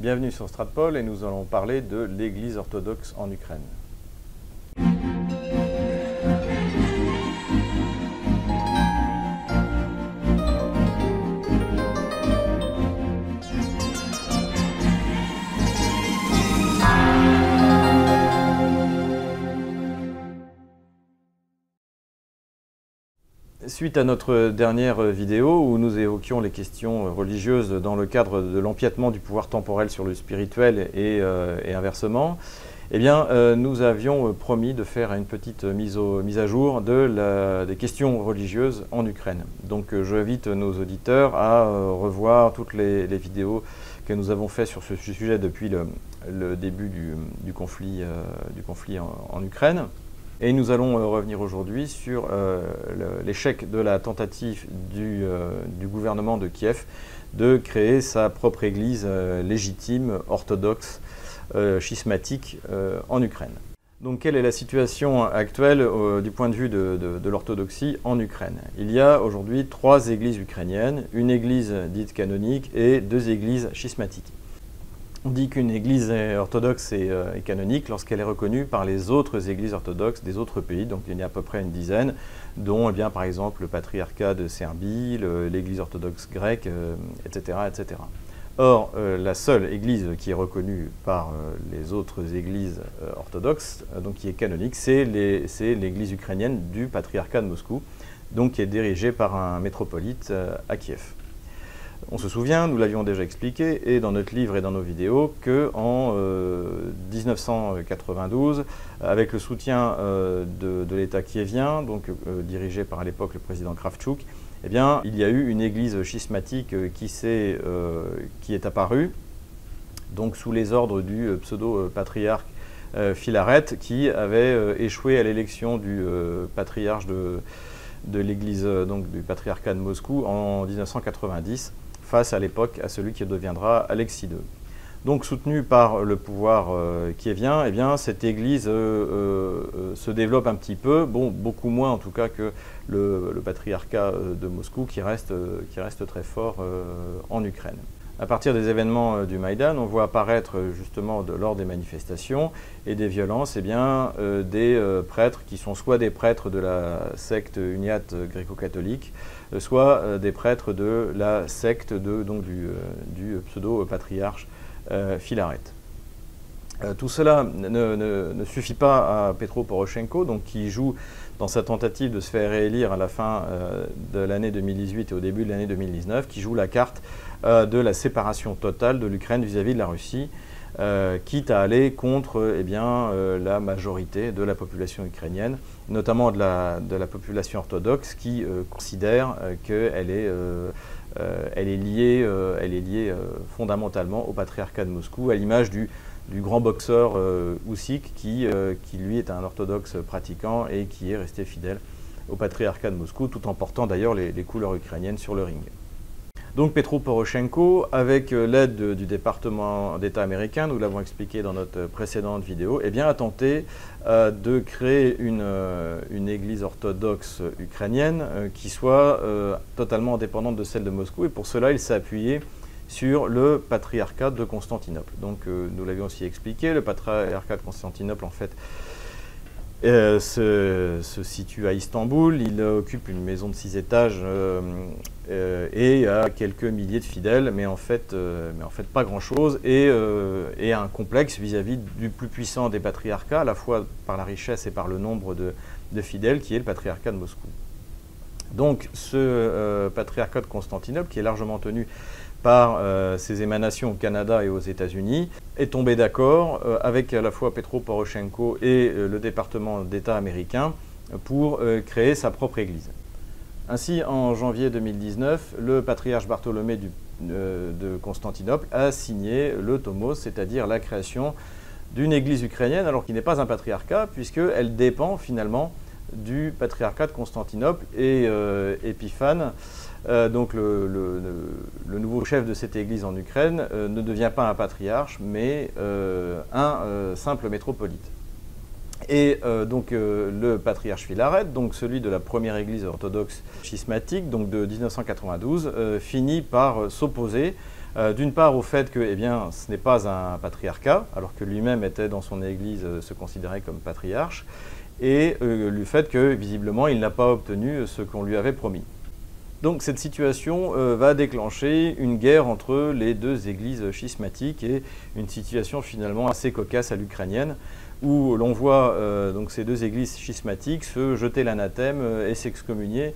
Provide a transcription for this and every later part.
Bienvenue sur Stratpol et nous allons parler de l'Église orthodoxe en Ukraine. Suite à notre dernière vidéo où nous évoquions les questions religieuses dans le cadre de l'empiètement du pouvoir temporel sur le spirituel et, euh, inversement, eh bien, euh, nous avions promis de faire une petite mise, à jour des questions religieuses en Ukraine. Donc euh, j'invite nos auditeurs à revoir toutes les, vidéos que nous avons faites sur ce sujet depuis le, début du, conflit, en Ukraine. Et nous allons euh, revenir aujourd'hui sur euh, l'échec de la tentative euh, du, gouvernement de Kiev de créer sa propre église légitime, orthodoxe, schismatique en Ukraine. Donc quelle est la situation actuelle du point de vue de, de l'orthodoxie en Ukraine? Il y a aujourd'hui trois églises ukrainiennes, une église dite canonique et deux églises schismatiques. On dit qu'une église orthodoxe euh, est, canonique lorsqu'elle est reconnue par les autres églises orthodoxes des autres pays, donc il y en a à peu près une dizaine, dont eh bien, par exemple le patriarcat de Serbie, l'église orthodoxe grecque, etc., euh, etc. Or, euh, la seule église qui est reconnue par les autres églises orthodoxes, donc qui est canonique, c'est l'église ukrainienne du patriarcat de Moscou, donc qui est dirigée par un métropolite à Kiev. On se souvient, nous l'avions déjà expliqué, et dans notre livre et dans nos vidéos, qu'en 1992, euh, avec le soutien euh, de, l'État kievien, donc euh, dirigé par à l'époque le président Kravchuk, eh bien, il y a eu une église schismatique qui, est apparue, donc sous les ordres du pseudo-patriarche Philaret, qui avait échoué à l'élection du patriarche de, de l'église, donc du patriarcat de Moscou en 1990 face à l'époque à celui qui deviendra Alexis II. Donc soutenu par le pouvoir euh, qui vient, eh bien, cette église euh, euh, se développe un petit peu, beaucoup moins en tout cas que le, patriarcat de Moscou qui reste très fort en Ukraine. À partir des événements du Maïdan, on voit apparaître justement lors des manifestations et des violences eh bien, des prêtres qui sont soit des prêtres de la secte uniate gréco-catholique, euh, soit euh, des prêtres de la secte de, donc du, euh, pseudo-patriarche Philaret. tout cela ne, suffit pas à Petro Poroshenko, donc, qui joue dans sa tentative de se faire réélire à la fin de l'année 2018 et au début de l'année 2019, qui joue la carte de la séparation totale de l'Ukraine vis-à-vis de la Russie, quitte à aller contre eh bien, la majorité de la population ukrainienne notamment de la, de la population orthodoxe qui euh, considère euh, qu'elle est, euh, elle est liée, elle est liée fondamentalement au patriarcat de Moscou, à l'image du, du, grand boxeur Usyk qui, qui, lui, est un orthodoxe pratiquant et qui est resté fidèle au patriarcat de Moscou, tout en portant d'ailleurs les, couleurs ukrainiennes sur le ring. Donc Petro Poroshenko, avec euh, l'aide du département d'État américain, nous l'avons expliqué dans notre précédente vidéo, eh bien, a tenté euh, de créer une, euh, une, église orthodoxe ukrainienne qui soit totalement indépendante de celle de Moscou. Et pour cela, il s'est appuyé sur le patriarcat de Constantinople. Donc nous l'avions aussi expliqué, le patriarcat de Constantinople, en fait, euh, se, situe à Istanbul, il occupe une maison de six étages euh, euh, et a quelques milliers de fidèles, mais en fait, pas grand-chose, et, un complexe vis-à-vis du plus puissant des patriarcats, à la fois par la richesse et par le nombre de fidèles, qui est le patriarcat de Moscou. Donc ce patriarcat de Constantinople, qui est largement tenu par euh, ses émanations au Canada et aux États-Unis, est tombé d'accord euh, avec à la fois Petro Poroshenko et euh, le département d'État américain pour créer sa propre église. Ainsi, en janvier 2019, le patriarche Bartholomé de Constantinople a signé le tomos, c'est-à-dire la création d'une église ukrainienne, alors qu'il n'est pas un patriarcat, puisqu'elle dépend finalement du patriarcat de Constantinople et Épiphane euh, donc le, nouveau chef de cette église en Ukraine euh, ne devient pas un patriarche, mais euh, un simple métropolite. Et donc le patriarche Philaret, donc celui de la première église orthodoxe schismatique, donc de 1992, finit par s'opposer D'une part au fait que eh bien, ce n'est pas un patriarcat, alors que lui-même était dans son église, se considérait comme patriarche, et le fait que visiblement il n'a pas obtenu ce qu'on lui avait promis. Donc cette situation euh, va déclencher une guerre entre les deux églises schismatiques et une situation finalement assez cocasse à l'ukrainienne où l'on voit euh, donc ces deux églises schismatiques se jeter l'anathème euh, et s'excommunier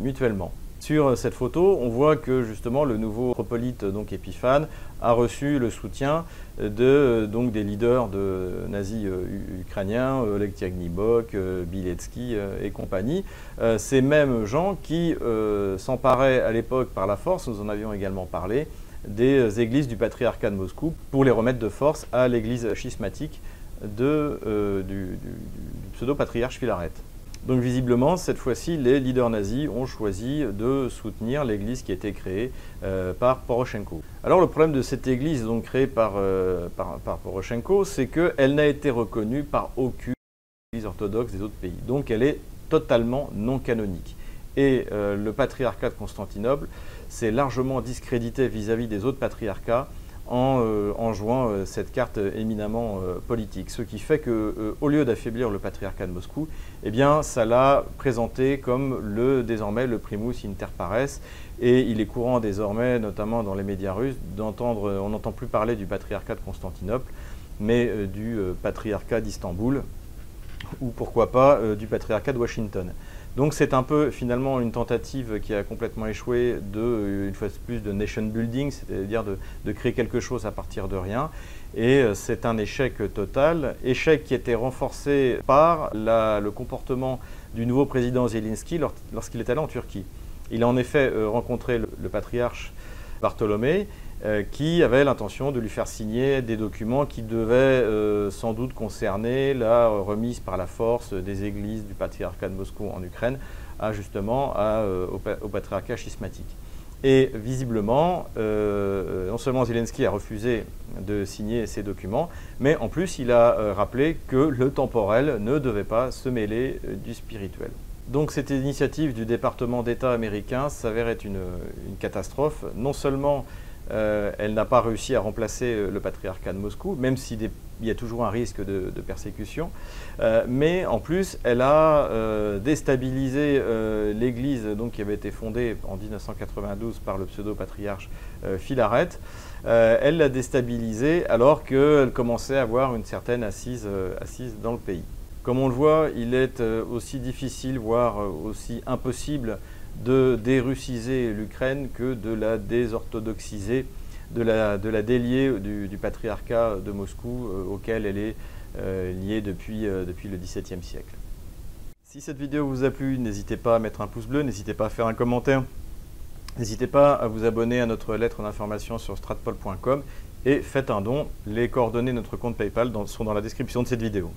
mutuellement. Sur cette photo, on voit que justement le nouveau metropolite donc Épiphane a reçu le soutien de, donc, des leaders de nazis euh, ukrainiens, Oleg Tiagnibok, euh, Biletsky euh, et compagnie. ces mêmes gens qui s'emparaient à l'époque par la force, nous en avions également parlé, des églises du patriarcat de Moscou pour les remettre de force à l'église schismatique du pseudo-patriarche Philaret. Donc visiblement, cette fois-ci, les leaders nazis ont choisi de soutenir l'église qui a été créée euh, par Poroshenko. Alors le problème de cette église donc créée par, euh, Poroshenko, c'est qu'elle n'a été reconnue par aucune église orthodoxe des autres pays. Donc elle est totalement non canonique. Et euh, le patriarcat de Constantinople s'est largement discrédité vis-à-vis des autres patriarcats en, jouant cette carte éminemment politique. Ce qui fait qu'au lieu d'affaiblir le patriarcat de Moscou, eh ça l'a présenté comme le, désormais le primus inter pares. Et il est courant désormais, notamment dans les médias russes, d'entendre, on n'entend plus parler du patriarcat de Constantinople, mais euh, du euh, patriarcat d'Istanbul, ou pourquoi pas euh, du patriarcat de Washington. Donc c'est un peu finalement une tentative qui a complètement échoué de, une fois de plus, de nation building, c'est-à-dire de, créer quelque chose à partir de rien. Et euh, c'est un échec total, échec qui était renforcé par le comportement du nouveau président Zelensky lorsqu'il est allé en Turquie. Il a en effet euh, rencontré le patriarche Bartholomé euh, qui avait l'intention de lui faire signer des documents qui devaient euh, sans doute concerner la remise par la force des églises du patriarcat de Moscou en Ukraine à justement euh, au, patriarcat schismatique. Et visiblement, non seulement Zelensky a refusé de signer ces documents, mais en plus il a rappelé que le temporel ne devait pas se mêler du spirituel. Donc cette initiative du département d'État américain s'avère être une, catastrophe, non seulement euh, elle n'a pas réussi à remplacer euh, le patriarcat de Moscou, même s'il y a toujours un risque de, persécution. Euh, mais en plus, elle a déstabilisé l'Église qui avait été fondée en 1992 par le pseudo-patriarche Philaret. elle l'a déstabilisée alors qu'elle commençait à avoir une certaine assise, assise dans le pays. Comme on le voit, il est aussi difficile, voire aussi impossible de dérussiser l'Ukraine que de la désorthodoxiser, de la, de la délier du, patriarcat de Moscou euh, auquel elle est euh, liée depuis, euh, depuis le XVIIe siècle. Si cette vidéo vous a plu, n'hésitez pas à mettre un pouce bleu, n'hésitez pas à faire un commentaire, n'hésitez pas à vous abonner à notre lettre d'information sur stratpol.com et faites un don. Les coordonnées de notre compte PayPal sont dans la description de cette vidéo.